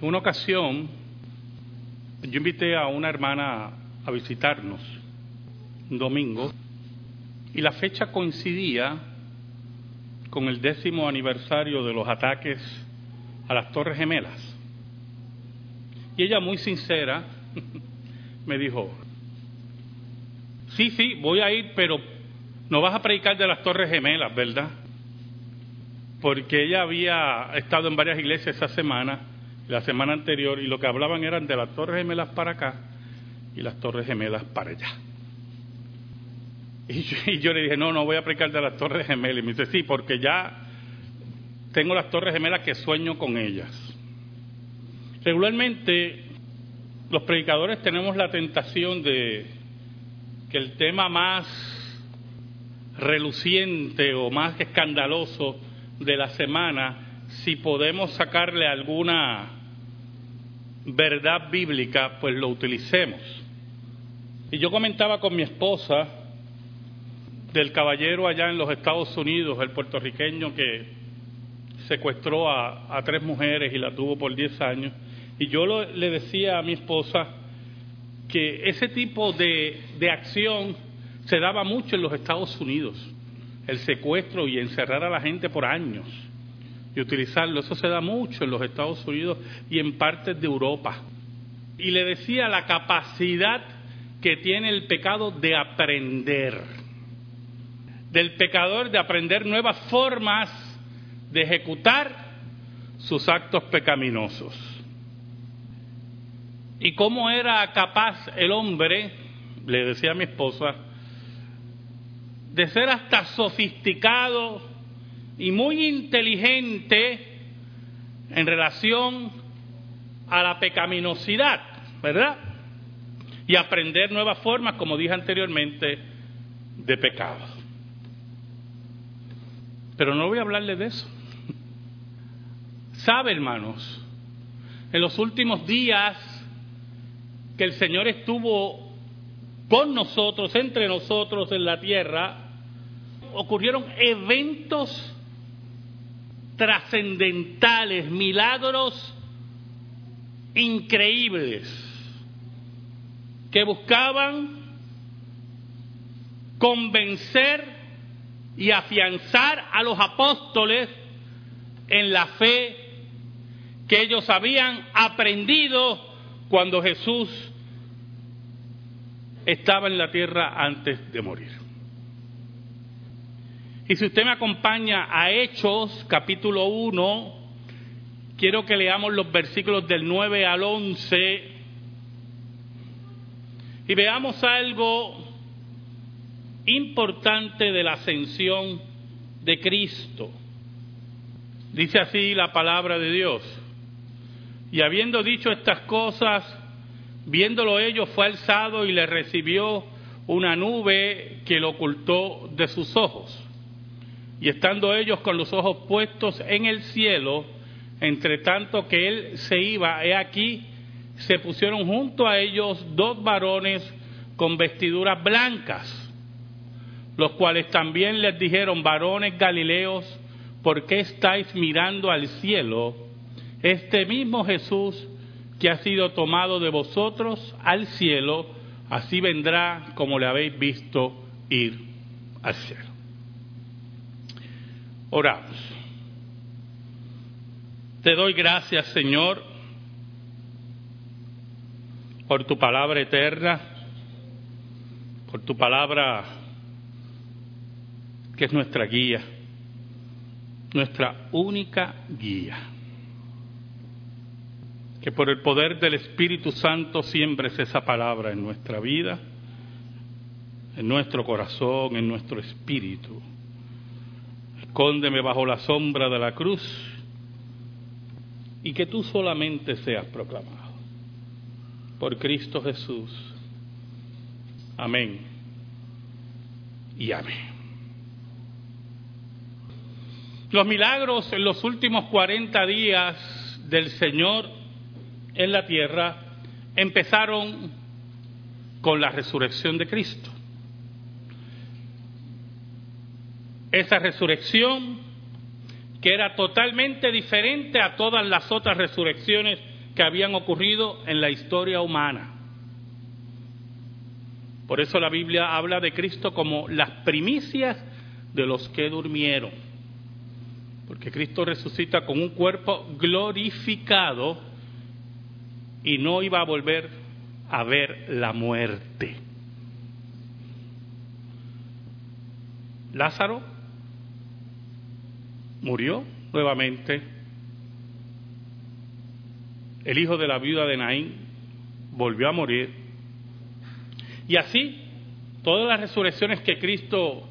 En una ocasión, yo invité a una hermana a visitarnos un domingo y la fecha coincidía con el décimo aniversario de los ataques a las Torres Gemelas. Y ella muy sincera me dijo, sí, sí, voy a ir, pero no vas a predicar de las Torres Gemelas, ¿verdad? Porque ella había estado en varias iglesias esa semana, la semana anterior, y lo que hablaban eran de las Torres Gemelas para acá y las Torres Gemelas para allá. Y yo, yo, le dije, no, no voy a predicar de las Torres Gemelas. Y me dice, sí, porque ya tengo las Torres Gemelas que sueño con ellas. Regularmente los predicadores tenemos la tentación de que el tema más reluciente o más escandaloso de la semana, si podemos sacarle alguna verdad bíblica, pues lo utilicemos. Y yo comentaba con mi esposa del caballero allá en los Estados Unidos, el puertorriqueño que secuestró a, tres mujeres y la tuvo por 10 años. Y yo le decía a mi esposa que ese tipo de, de acción se daba mucho en los Estados Unidos, el secuestro y encerrar a la gente por años y utilizarlo. Eso se da mucho en los Estados Unidos y en partes de Europa. Y le decía la capacidad que tiene el pecado de aprender, del pecador de aprender nuevas formas de ejecutar sus actos pecaminosos. Y cómo era capaz el hombre, le decía a mi esposa, de ser hasta sofisticado y muy inteligente en relación a la pecaminosidad, ¿verdad? Y aprender nuevas formas, como dije anteriormente, de pecado. Pero no voy a hablarle de eso. Sabe, hermanos, en los últimos días que el Señor estuvo con nosotros, entre nosotros en la tierra, ocurrieron eventos trascendentales, milagros increíbles, que buscaban convencer y afianzar a los apóstoles en la fe que ellos habían aprendido cuando Jesús estaba en la tierra antes de morir. Y si usted me acompaña a Hechos capítulo 1, quiero que leamos los versículos del 9 al 11 y veamos algo importante de la ascensión de Cristo. Dice así la palabra de Dios. Y habiendo dicho estas cosas, viéndolo ellos, fue alzado y le recibió una nube que lo ocultó de sus ojos. Y estando ellos con los ojos puestos en el cielo, entre tanto que él se iba, he aquí, se pusieron junto a ellos dos varones con vestiduras blancas, los cuales también les dijeron, varones galileos, ¿por qué estáis mirando al cielo? Este mismo Jesús que ha sido tomado de vosotros al cielo, así vendrá como le habéis visto ir al cielo. Oramos. Te doy gracias, Señor, por tu palabra eterna, por tu palabra que es nuestra guía, nuestra única guía. Que por el poder del Espíritu Santo siembres esa palabra en nuestra vida, en nuestro corazón, en nuestro espíritu escóndeme bajo la sombra de la cruz y que tú solamente seas proclamado. Por Cristo Jesús. Amén. Y amén. Los milagros en los últimos 40 días del Señor en la tierra empezaron con la resurrección de Cristo. Esa resurrección que era totalmente diferente a todas las otras resurrecciones que habían ocurrido en la historia humana. Por eso la Biblia habla de Cristo como las primicias de los que durmieron. Porque Cristo resucita con un cuerpo glorificado y no iba a volver a ver la muerte. Lázaro murió nuevamente. El hijo de la viuda de Naín volvió a morir. Y así, todas las resurrecciones que Cristo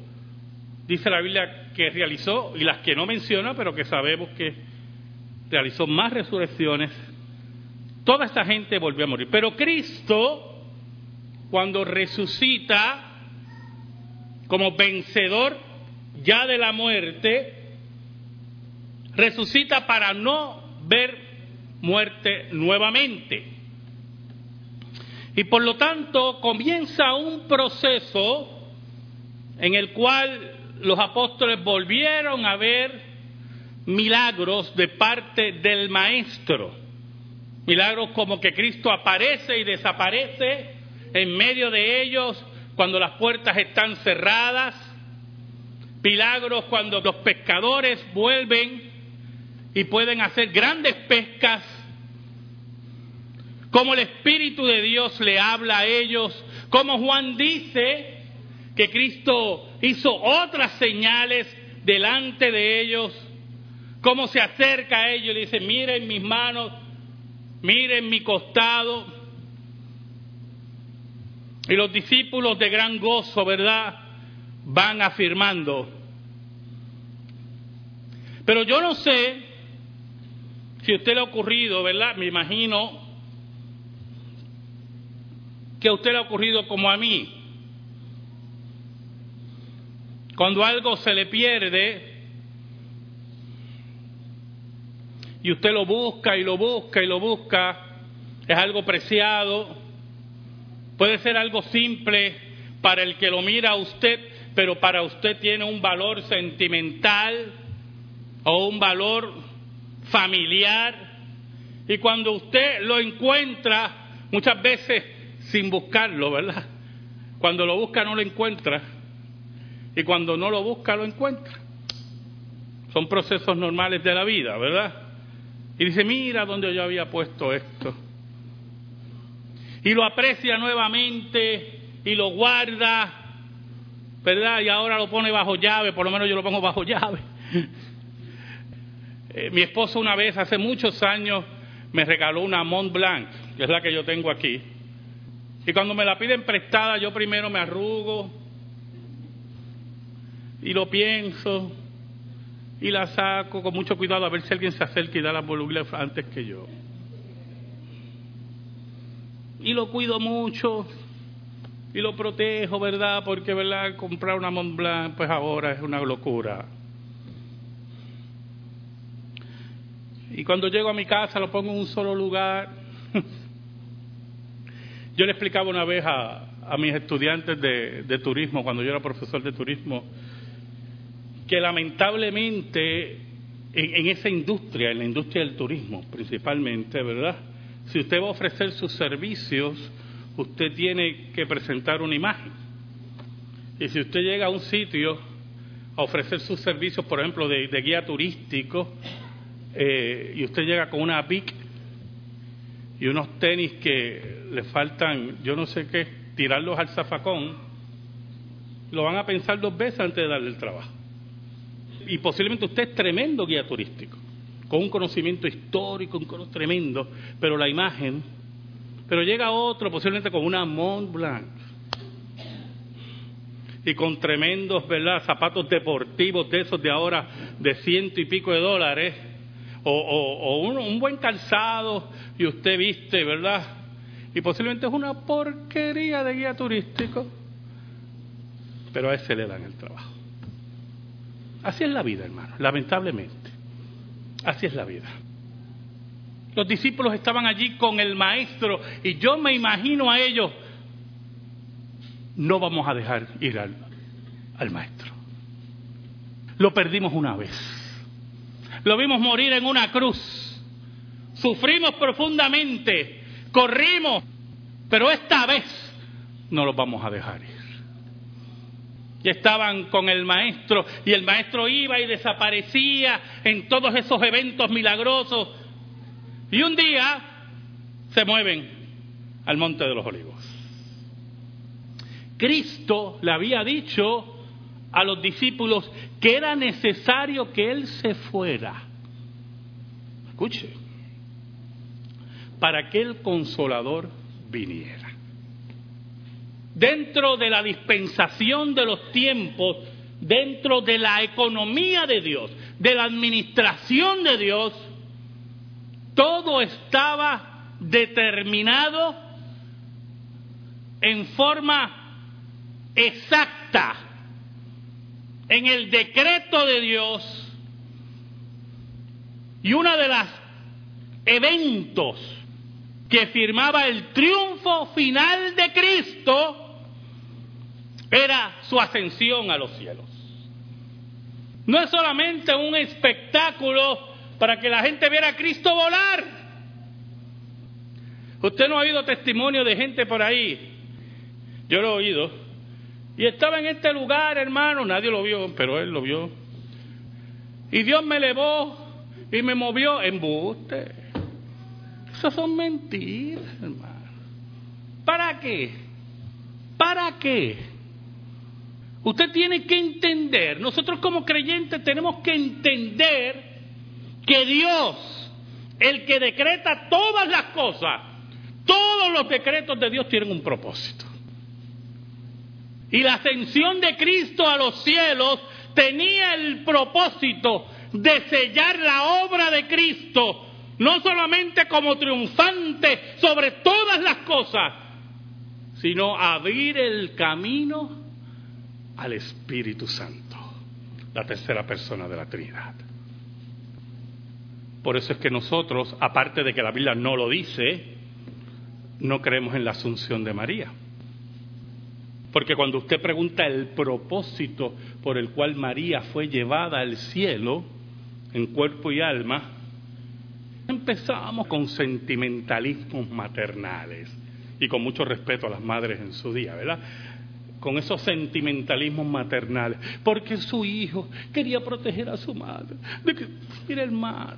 dice la Biblia que realizó y las que no menciona, pero que sabemos que realizó más resurrecciones, toda esta gente volvió a morir. Pero Cristo, cuando resucita como vencedor ya de la muerte, resucita para no ver muerte nuevamente. Y por lo tanto comienza un proceso en el cual los apóstoles volvieron a ver milagros de parte del Maestro. Milagros como que Cristo aparece y desaparece en medio de ellos cuando las puertas están cerradas. Milagros cuando los pescadores vuelven y pueden hacer grandes pescas. Como el Espíritu de Dios le habla a ellos. Como Juan dice que Cristo hizo otras señales delante de ellos. Cómo se acerca a ellos y dice, miren mis manos, miren mi costado. Y los discípulos de gran gozo, ¿verdad? Van afirmando. Pero yo no sé si a usted le ha ocurrido, ¿verdad? Me imagino que a usted le ha ocurrido como a mí. Cuando algo se le pierde y usted lo busca y lo busca y lo busca, es algo preciado, puede ser algo simple para el que lo mira a usted, pero para usted tiene un valor sentimental o un valor familiar. Y cuando usted lo encuentra, muchas veces sin buscarlo, ¿verdad? Cuando lo busca no lo encuentra. Y cuando no lo busca lo encuentra. Son procesos normales de la vida, ¿verdad? Y dice, mira dónde yo había puesto esto. Y lo aprecia nuevamente y lo guarda, ¿verdad? Y ahora lo pone bajo llave, por lo menos yo lo pongo bajo llave. Eh, mi esposo una vez, hace muchos años, me regaló una Mont Blanc, que es la que yo tengo aquí. Y cuando me la piden prestada, yo primero me arrugo y lo pienso y la saco con mucho cuidado a ver si alguien se acerca y da la voluble antes que yo. Y lo cuido mucho y lo protejo, ¿verdad? Porque, ¿verdad? Comprar una Mont Blanc, pues ahora es una locura. Y cuando llego a mi casa lo pongo en un solo lugar. yo le explicaba una vez a, mis estudiantes de, turismo, cuando yo era profesor de turismo, que lamentablemente en, esa industria, en la industria del turismo principalmente, ¿verdad? Si usted va a ofrecer sus servicios, usted tiene que presentar una imagen. Y si usted llega a un sitio a ofrecer sus servicios, por ejemplo, de guía turístico, eh, y usted llega con una pic y unos tenis que le faltan, yo no sé qué, tirarlos al zafacón, lo van a pensar dos veces antes de darle el trabajo. Y posiblemente usted es tremendo guía turístico, con un conocimiento histórico, un conocimiento tremendo, pero la imagen, pero llega otro posiblemente con una Mont Blanc y con tremendos, ¿verdad?, zapatos deportivos de esos de ahora de ciento y pico de dólares o, un, buen calzado y usted viste, ¿verdad? Y posiblemente es una porquería de guía turístico, pero a ese le dan el trabajo. Así es la vida, hermano, lamentablemente. Así es la vida. Los discípulos estaban allí con el maestro y yo me imagino a ellos, no vamos a dejar ir al maestro. Lo perdimos una vez lo vimos morir en una cruz. Su sufrimos profundamente, corrimos, pero esta vez no los vamos a dejar ir. Y estaban con el maestro y el maestro iba y desaparecía en todos esos eventos milagrosos. Y un día se mueven al monte de los olivos. Cristo le había dicho a los discípulos que era necesario que Él se fuera. Escuche, para que el consolador viniera. Dentro de la dispensación de los tiempos, dentro de la economía de Dios, de la administración de Dios, todo estaba determinado en forma exacta en el decreto de Dios y uno de los eventos que firmaba el triunfo final de Cristo era su ascensión a los cielos. No es solamente un espectáculo para que la gente viera a Cristo volar. Usted no ha oído testimonio de gente por ahí. Yo lo he oído. Y estaba en este lugar, hermano, nadie lo vio, pero él lo vio. Y Dios me elevó y me movió en buste. Esas son mentiras, hermano. ¿Para qué? ¿Para qué? Usted tiene que entender, nosotros como creyentes tenemos que entender que Dios, el que decreta todas las cosas, todos los decretos de Dios tienen un propósito. Y la ascensión de Cristo a los cielos tenía el propósito de sellar la obra de Cristo, no solamente como triunfante sobre todas las cosas, sino abrir el camino al Espíritu Santo, la tercera persona de la Trinidad. Por eso es que nosotros, aparte de que la Biblia no lo dice, no creemos en la asunción de María. Porque cuando usted pregunta el propósito por el cual María fue llevada al cielo, en cuerpo y alma, empezamos con sentimentalismos maternales y con mucho respeto a las madres en su día, ¿verdad? Con esos sentimentalismos maternales, porque su hijo quería proteger a su madre. De que, hermano,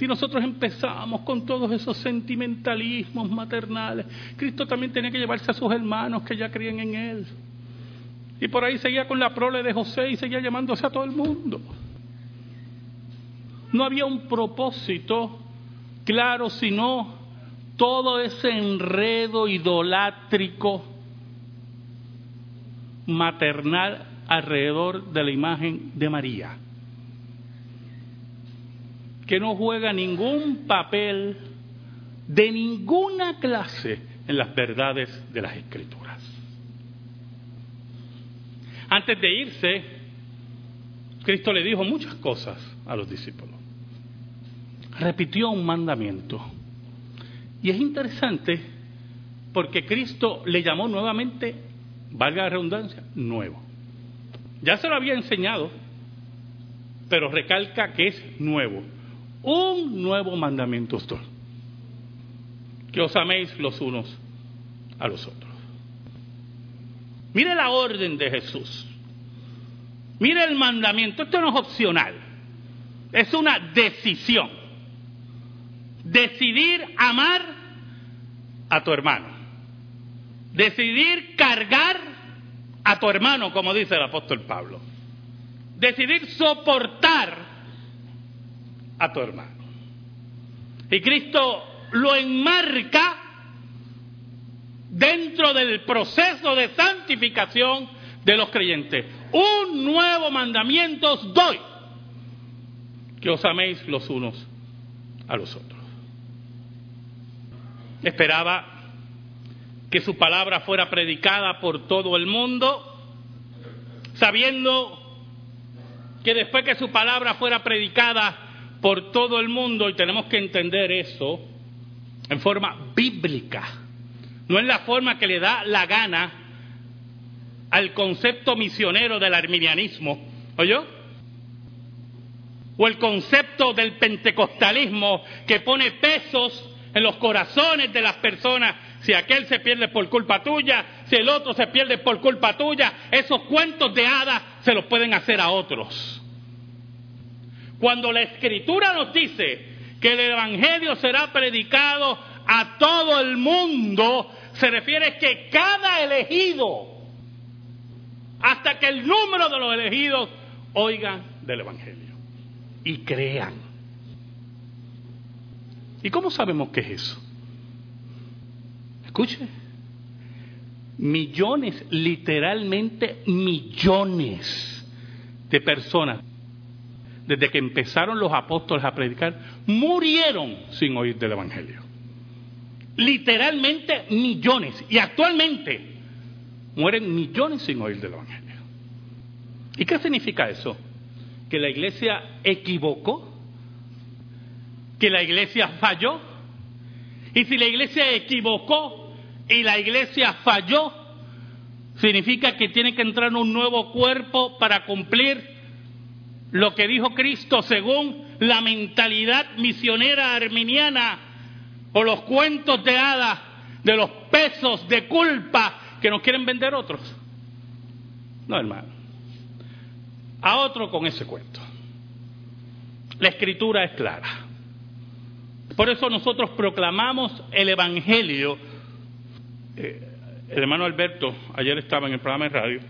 si nosotros empezamos con todos esos sentimentalismos maternales, Cristo también tenía que llevarse a sus hermanos que ya creían en Él. Y por ahí seguía con la prole de José y seguía llamándose a todo el mundo. No había un propósito claro, sino todo ese enredo idolátrico maternal alrededor de la imagen de María, que no juega ningún papel de ninguna clase en las verdades de las escrituras. Antes de irse, Cristo le dijo muchas cosas a los discípulos repitió un mandamiento. Y es interesante porque Cristo le llamó nuevamente, valga la redundancia, nuevo. Ya se lo había enseñado, pero recalca que es nuevo. Un nuevo mandamiento esto. Que os améis los unos a los otros. Mire la orden de Jesús. Mire el mandamiento. Esto no es opcional. Es una decisión decidir amar a tu hermano. Decidir cargar a tu hermano, como dice el apóstol Pablo. Decidir soportar a tu hermano. Y Cristo lo enmarca dentro del proceso de santificación de los creyentes. Un nuevo mandamiento os doy, que os améis los unos a los otros esperaba que su palabra fuera predicada por todo el mundo, sabiendo que después que su palabra fuera predicada por todo el mundo, y tenemos que entender eso en forma bíblica, no en la forma que le da la gana al concepto misionero del arminianismo, ¿oyó? o el concepto del pentecostalismo que pone pesos en los corazones de las personas. Si aquel se pierde por culpa tuya, si el otro se pierde por culpa tuya, esos cuentos de hadas se los pueden hacer a otros. Cuando la escritura nos dice que el Evangelio será predicado a todo el mundo, se refiere que cada elegido, hasta que el número de los elegidos oigan del Evangelio y crean. ¿Y cómo sabemos qué es eso? Escuche, millones, literalmente millones de personas, desde que empezaron los apóstoles a predicar, murieron sin oír del Evangelio. Literalmente millones. Y actualmente mueren millones sin oír del Evangelio. ¿Y qué significa eso? ¿Que la iglesia equivocó? ¿Que la iglesia falló? Y si la iglesia equivocó y la iglesia falló, significa que tiene que entrar un nuevo cuerpo para cumplir lo que dijo Cristo según la mentalidad misionera arminiana o los cuentos de hadas de los pesos de culpa que nos quieren vender otros. No, hermano. A otro con ese cuento. La escritura es clara. Por eso nosotros proclamamos el Evangelio. Eh, el hermano Alberto ayer estaba en el programa de radio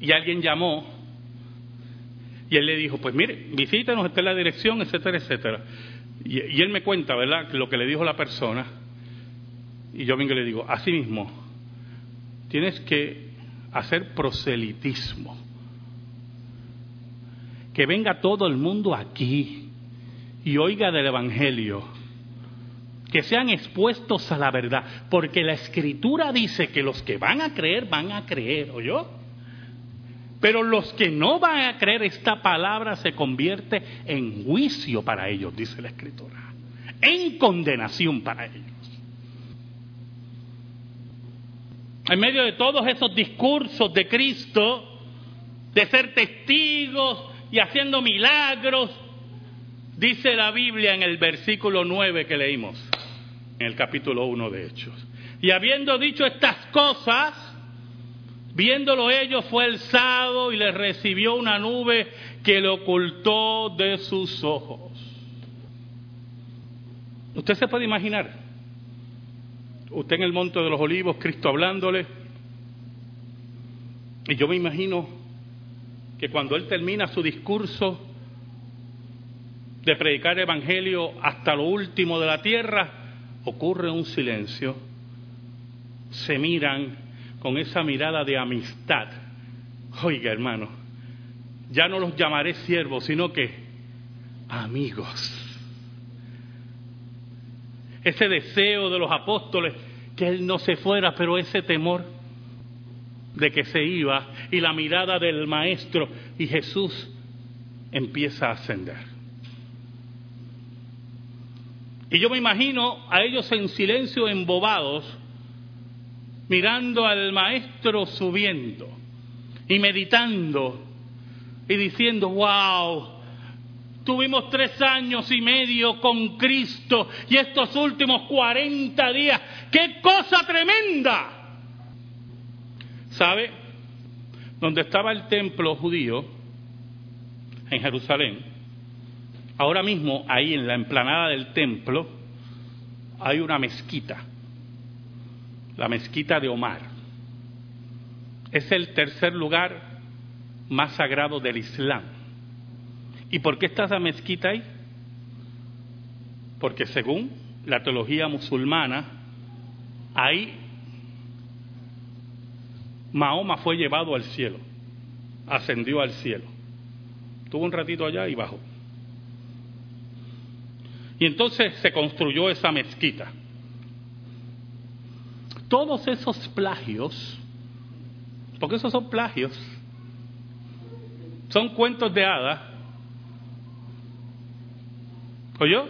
y alguien llamó y él le dijo, pues mire, visítenos, esta es la dirección, etcétera, etcétera. Y, él me cuenta, ¿verdad?, lo que le dijo la persona. Y yo vengo y le digo, así mismo, tienes que hacer proselitismo. Que venga todo el mundo aquí y oiga del Evangelio. Que sean expuestos a la verdad. Porque la Escritura dice que los que van a creer, van a creer, ¿oyó? Pero los que no van a creer esta palabra se convierte en juicio para ellos, dice la Escritura. En condenación para ellos. En medio de todos esos discursos de Cristo, de ser testigos y haciendo milagros, dice la Biblia en el versículo 9 que leímos, en el capítulo 1 de Hechos. Y habiendo dicho estas cosas, Viéndolo ellos fue alzado y le recibió una nube que le ocultó de sus ojos. Usted se puede imaginar, usted en el monte de los olivos, Cristo hablándole, y yo me imagino que cuando él termina su discurso de predicar el Evangelio hasta lo último de la tierra, ocurre un silencio, se miran con esa mirada de amistad. Oiga, hermano, ya no los llamaré siervos, sino que amigos. Ese deseo de los apóstoles que él no se fuera, pero ese temor de que se iba y la mirada del maestro y Jesús empieza a ascender. Y yo me imagino a ellos en silencio, embobados, mirando al maestro subiendo y meditando y diciendo, wow, tuvimos tres años y medio con Cristo y estos últimos cuarenta días, qué cosa tremenda. ¿Sabe? Donde estaba el templo judío, en Jerusalén, ahora mismo ahí en la emplanada del templo hay una mezquita la mezquita de Omar. Es el tercer lugar más sagrado del Islam. ¿Y por qué está esa mezquita ahí? Porque según la teología musulmana, ahí Mahoma fue llevado al cielo, ascendió al cielo. Tuvo un ratito allá y bajó. Y entonces se construyó esa mezquita todos esos plagios, porque esos son plagios, son cuentos de hadas, ¿oyó?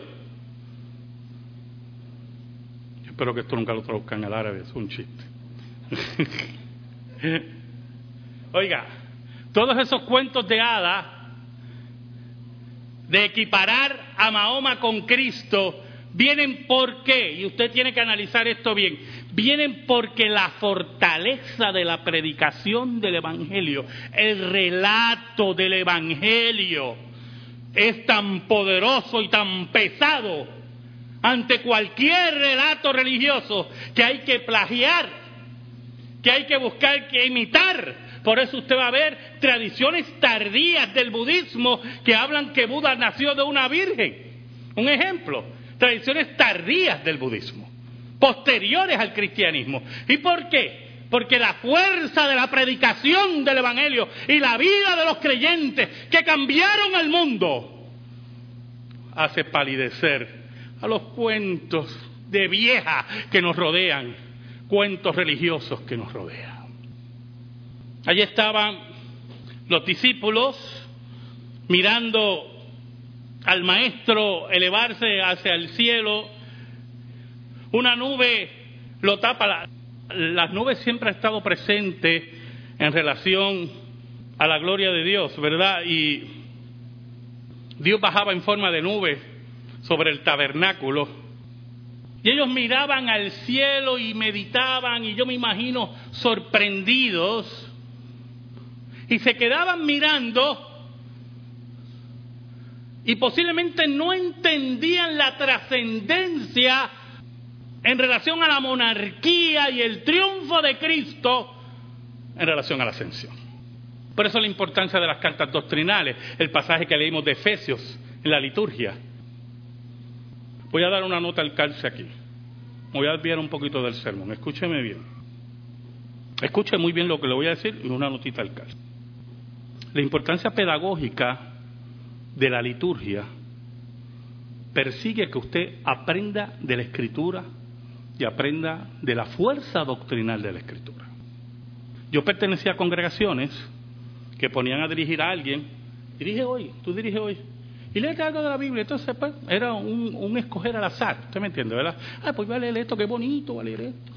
Yo espero que esto nunca lo traduzcan al árabe, es un chiste. Oiga, todos esos cuentos de hadas de equiparar a Mahoma con Cristo, vienen por qué, y usted tiene que analizar esto bien, vienen porque la fortaleza de la predicación del Evangelio, el relato del Evangelio, es tan poderoso y tan pesado ante cualquier relato religioso que hay que plagiar, que hay que buscar, que imitar. Por eso usted va a ver tradiciones tardías del budismo que hablan que Buda nació de una virgen. Un ejemplo, tradiciones tardías del budismo, posteriores al cristianismo. ¿Y por qué? Porque la fuerza de la predicación del Evangelio y la vida de los creyentes que cambiaron el mundo hace palidecer a los cuentos de vieja que nos rodean, cuentos religiosos que nos rodean. Allí estaban los discípulos mirando al maestro elevarse hacia el cielo, una nube lo tapa, las nubes siempre han estado presentes en relación a la gloria de Dios, ¿verdad? Y Dios bajaba en forma de nube sobre el tabernáculo. Y ellos miraban al cielo y meditaban, y yo me imagino sorprendidos, y se quedaban mirando y posiblemente no entendían la trascendencia en relación a la monarquía y el triunfo de Cristo en relación a la ascensión. Por eso la importancia de las cartas doctrinales, el pasaje que leímos de Efesios en la liturgia. Voy a dar una nota al calce aquí. voy a desviar un poquito del sermón. Escúcheme bien. Escuche muy bien lo que le voy a decir y una notita al calce. La importancia pedagógica de la liturgia persigue que usted aprenda de la escritura y aprenda de la fuerza doctrinal de la escritura. Yo pertenecía a congregaciones que ponían a dirigir a alguien, dirige hoy, tú dirige hoy, y léete algo de la Biblia. Entonces, pues, era un, escoger al azar, ¿usted me entiende, verdad? Ah, pues voy a leer esto, qué bonito, voy a leer esto.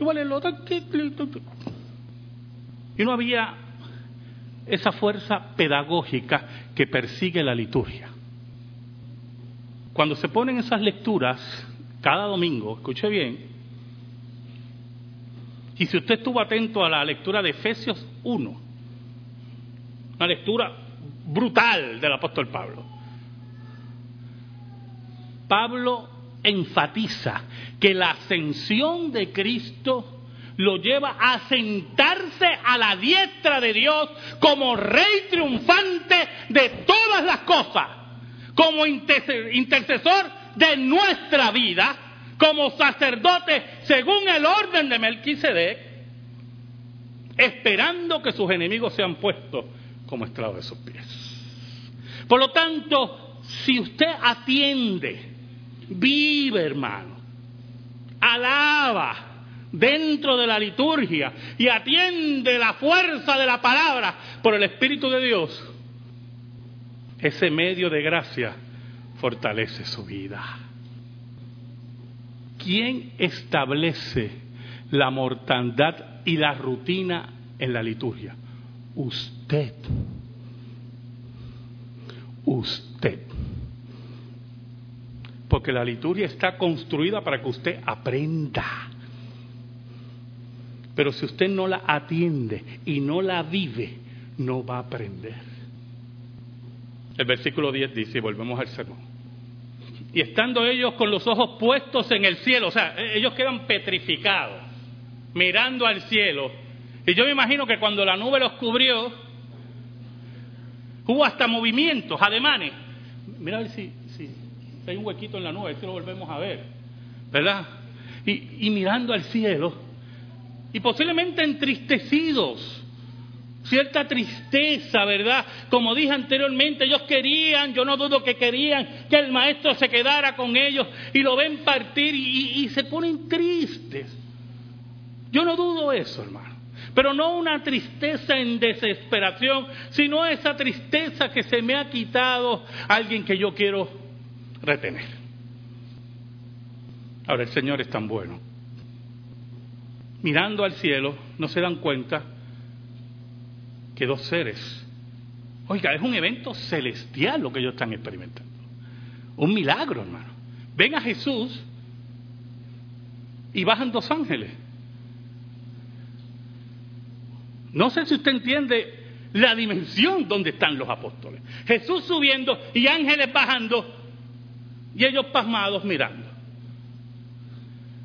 Y voy a leer lo otro, Y no había esa fuerza pedagógica que persigue la liturgia. Cuando se ponen esas lecturas cada domingo, escuche bien, y si usted estuvo atento a la lectura de Efesios 1, una lectura brutal del apóstol Pablo, Pablo enfatiza que la ascensión de Cristo lo lleva a sentarse a la diestra de Dios como rey triunfante de todas las cosas, como intercesor de nuestra vida, como sacerdote según el orden de Melquisedec, esperando que sus enemigos sean puestos como estrado de sus pies. Por lo tanto, si usted atiende, vive hermano, alaba, dentro de la liturgia y atiende la fuerza de la palabra por el Espíritu de Dios, ese medio de gracia fortalece su vida. ¿Quién establece la mortandad y la rutina en la liturgia? Usted. Usted. Porque la liturgia está construida para que usted aprenda. Pero si usted no la atiende y no la vive, no va a aprender. El versículo 10 dice, y volvemos al sermón. Y estando ellos con los ojos puestos en el cielo, o sea, e-, ellos quedan petrificados, mirando al cielo. Y yo me imagino que cuando la nube los cubrió, hubo hasta movimientos, ademanes. Mira a ver si, si, hay un huequito en la nube, si lo volvemos a ver. ¿Verdad? Y, y mirando al cielo, y posiblemente entristecidos. Cierta tristeza, ¿verdad? Como dije anteriormente, ellos querían, yo no dudo que querían que el maestro se quedara con ellos y lo ven partir y, se ponen tristes. Yo no dudo eso, hermano. Pero no una tristeza en desesperación, sino esa tristeza que se me ha quitado alguien que yo quiero retener. Ahora, el Señor es tan bueno mirando al cielo, no se dan cuenta que dos seres Oiga, es un evento celestial lo que ellos están experimentando. Un milagro, hermano. Ven a Jesús y bajan dos ángeles. No sé si usted entiende la dimensión donde están los apóstoles. Jesús subiendo y ángeles bajando y ellos pasmados mirando.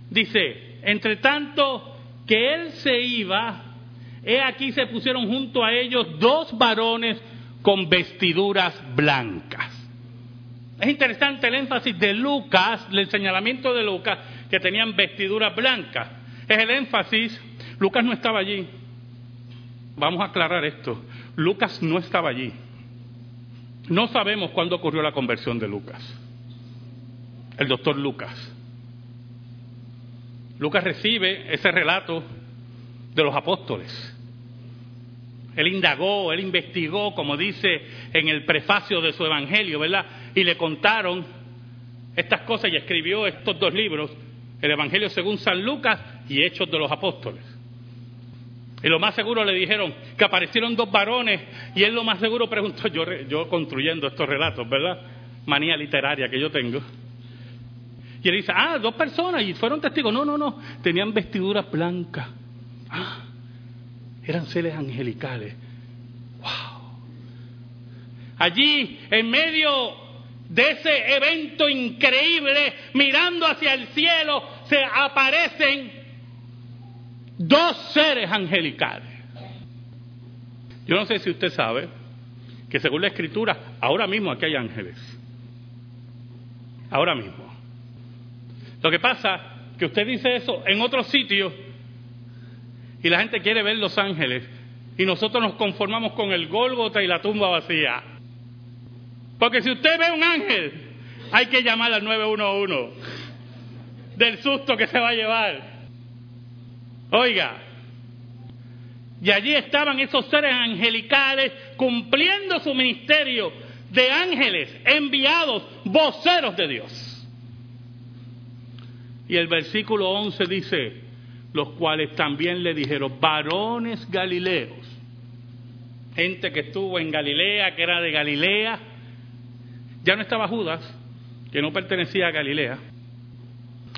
Dice, entre tanto que él se iba, he aquí se pusieron junto a ellos dos varones con vestiduras blancas. Es interesante el énfasis de Lucas, el señalamiento de Lucas, que tenían vestiduras blancas. Es el énfasis, Lucas no estaba allí. Vamos a aclarar esto. Lucas no estaba allí. No sabemos cuándo ocurrió la conversión de Lucas. El doctor Lucas. Lucas recibe ese relato de los apóstoles. Él indagó, él investigó, como dice en el prefacio de su evangelio, ¿verdad? Y le contaron estas cosas y escribió estos dos libros, el Evangelio según San Lucas y Hechos de los Apóstoles. Y lo más seguro le dijeron que aparecieron dos varones y él lo más seguro preguntó, yo, yo construyendo estos relatos, ¿verdad? Manía literaria que yo tengo. Y él dice, ah, dos personas y fueron testigos. No, no, no, tenían vestiduras blancas. Ah, eran seres angelicales. ¡Wow! Allí, en medio de ese evento increíble, mirando hacia el cielo, se aparecen dos seres angelicales. Yo no sé si usted sabe que según la escritura, ahora mismo aquí hay ángeles. Ahora mismo. Lo que pasa que usted dice eso en otros sitios y la gente quiere ver los ángeles y nosotros nos conformamos con el Gólgota y la tumba vacía. Porque si usted ve un ángel, hay que llamar al 911 del susto que se va a llevar. Oiga, y allí estaban esos seres angelicales cumpliendo su ministerio de ángeles enviados, voceros de Dios. Y el versículo 11 dice, los cuales también le dijeron, varones galileos, gente que estuvo en Galilea, que era de Galilea, ya no estaba Judas, que no pertenecía a Galilea,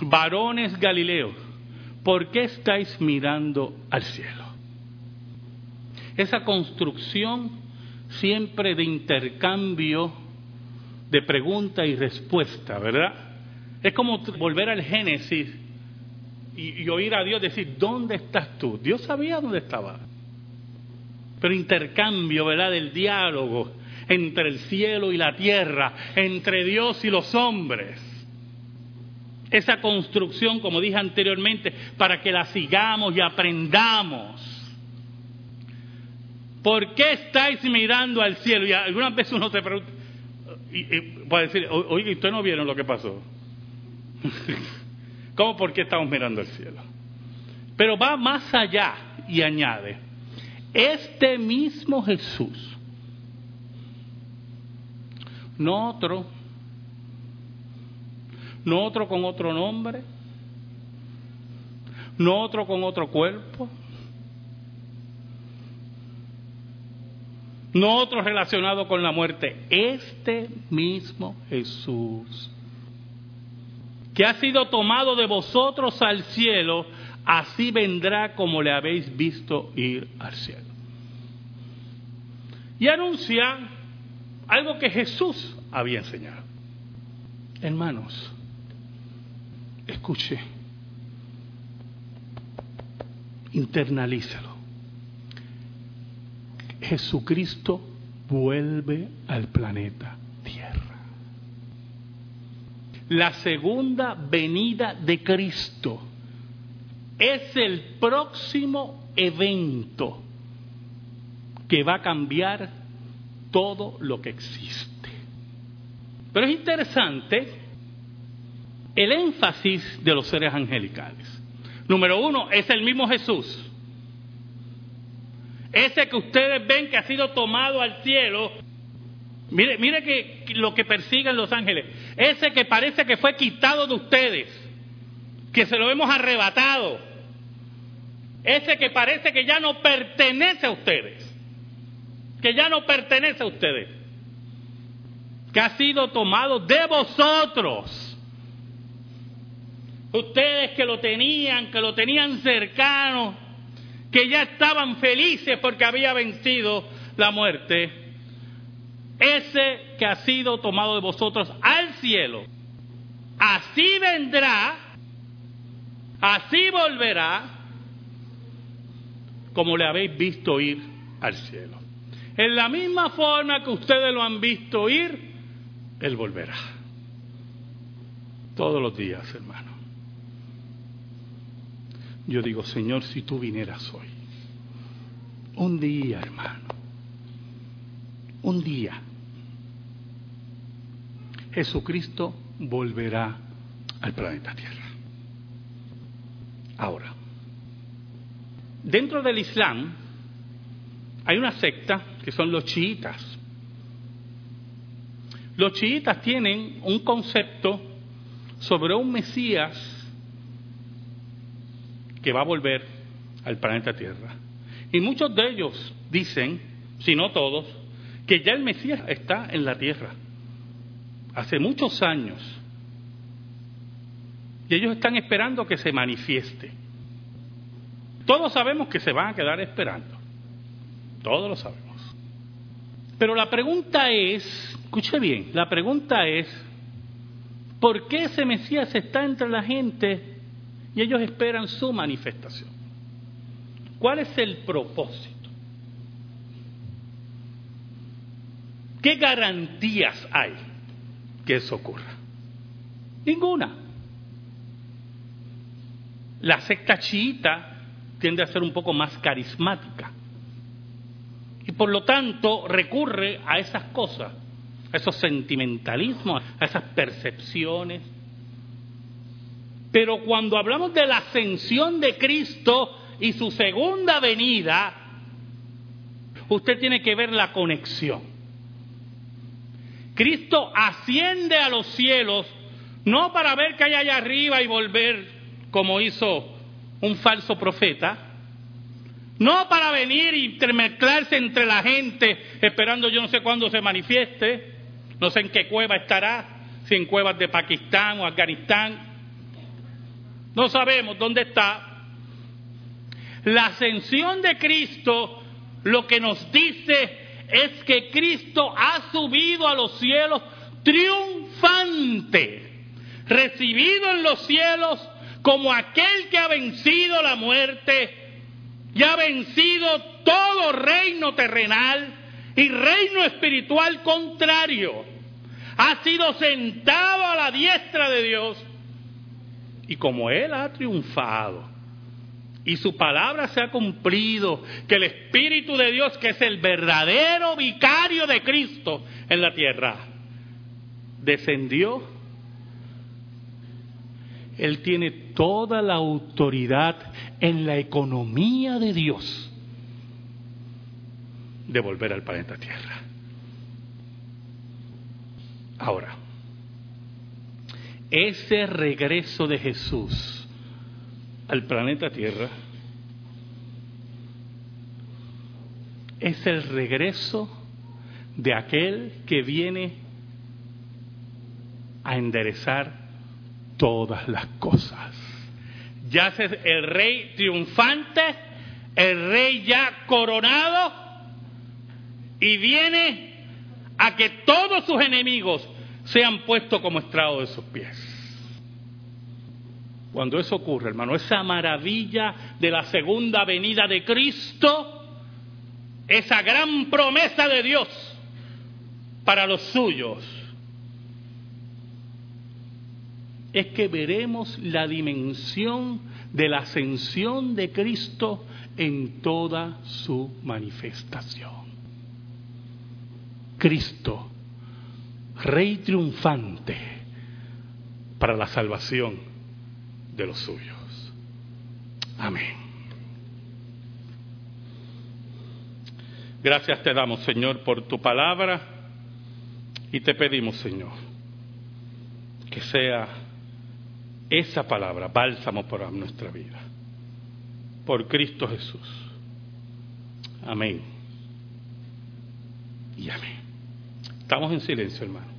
varones galileos, ¿por qué estáis mirando al cielo? Esa construcción siempre de intercambio de pregunta y respuesta, ¿verdad? Es como volver al Génesis y, oír a Dios decir, ¿dónde estás tú? Dios sabía dónde estaba. Pero intercambio, ¿verdad? Del diálogo entre el cielo y la tierra, entre Dios y los hombres esa construcción, como dije anteriormente, para que la sigamos y aprendamos. ¿Por qué estáis mirando al cielo? Y algunas veces uno se pregunta, y, puede decir, oye, ¿ustedes no vieron lo que pasó? ¿Cómo por qué estamos mirando al cielo? Pero va más allá y añade, este mismo Jesús, no otro, no otro con otro nombre, no otro con otro cuerpo, no otro relacionado con la muerte, este mismo Jesús, que ha sido tomado de vosotros al cielo, así vendrá como le habéis visto ir al cielo. Y anuncia algo que Jesús había enseñado. Hermanos, Escuche. Internalízalo. Jesucristo vuelve al planeta. La segunda venida de Cristo es el próximo evento que va a cambiar todo lo que existe. Pero es interesante el énfasis de los seres angelicales. Número uno, es el mismo Jesús. Ese que ustedes ven que ha sido tomado al cielo. Mire, mire que lo que persiguen los ángeles. Ese que parece que fue quitado de ustedes. Que se lo hemos arrebatado. Ese que parece que ya no pertenece a ustedes. que ya no pertenece a ustedes, que ha sido tomado de vosotros. Ustedes que lo tenían, que lo tenían cercano, que ya estaban felices porque había vencido la muerte, ese que ha sido tomado de vosotros al cielo, así vendrá, así volverá, como le habéis visto ir al cielo. En la misma forma que ustedes lo han visto ir, Él volverá. Todos los días, hermano. Yo digo, Señor, si tú vinieras hoy, un día, hermano, un día, Jesucristo volverá al planeta Tierra. Ahora, dentro del Islam hay una secta que son los chiitas. Los chiitas tienen un concepto sobre un Mesías que va a volver al planeta Tierra. Y muchos de ellos dicen, si no todos, que ya el Mesías está en la Tierra. Hace muchos años. Y ellos están esperando que se manifieste. Todos sabemos que se van a quedar esperando. Todos lo sabemos. Pero la pregunta es, escuche bien, la pregunta es, ¿por qué ese Mesías está entre la gente y ellos esperan su manifestación? ¿Cuál es el propósito? ¿Qué garantías hay que eso ocurra? Ninguna. La secta chiita tiende a ser un poco más carismática y por lo tanto recurre a esas cosas, a esos sentimentalismos, a esas percepciones. Pero cuando hablamos de la ascensión de Cristo y su segunda venida, usted tiene que ver la conexión. Cristo asciende a los cielos no para ver qué hay allá arriba y volver como hizo un falso profeta, no para venir y intermezclarse entre la gente esperando yo no sé cuándo se manifieste, no sé en qué cueva estará, si en cuevas de Pakistán o Afganistán, no sabemos dónde está. La ascensión de Cristo lo que nos dice es que Cristo ha subido a los cielos triunfante, recibido en los cielos como aquel que ha vencido la muerte y ha vencido todo reino terrenal y reino espiritual contrario. Ha sido sentado a la diestra de Dios y como Él ha triunfado y su palabra se ha cumplido, que el Espíritu de Dios, que es el verdadero vicario de Cristo en la tierra, descendió, Él tiene toda la autoridad en la economía de Dios de volver al planeta Tierra. Ahora, ese regreso de Jesús al planeta Tierra es el regreso de aquel que viene a enderezar todas las cosas ya es el rey triunfante, el rey ya coronado, y viene a que todos sus enemigos sean puestos como estrado de sus pies. Cuando eso ocurre, hermano, esa maravilla de la segunda venida de Cristo, esa gran promesa de Dios para los suyos, es que veremos la dimensión de la ascensión de Cristo en toda su manifestación. Cristo, Rey triunfante para la salvación de los suyos. Amén. Gracias te damos, Señor, por tu palabra y te pedimos, Señor, que sea esa palabra, bálsamo para nuestra vida. Por Cristo Jesús. Amén. y amén. Estamos en silencio, hermano.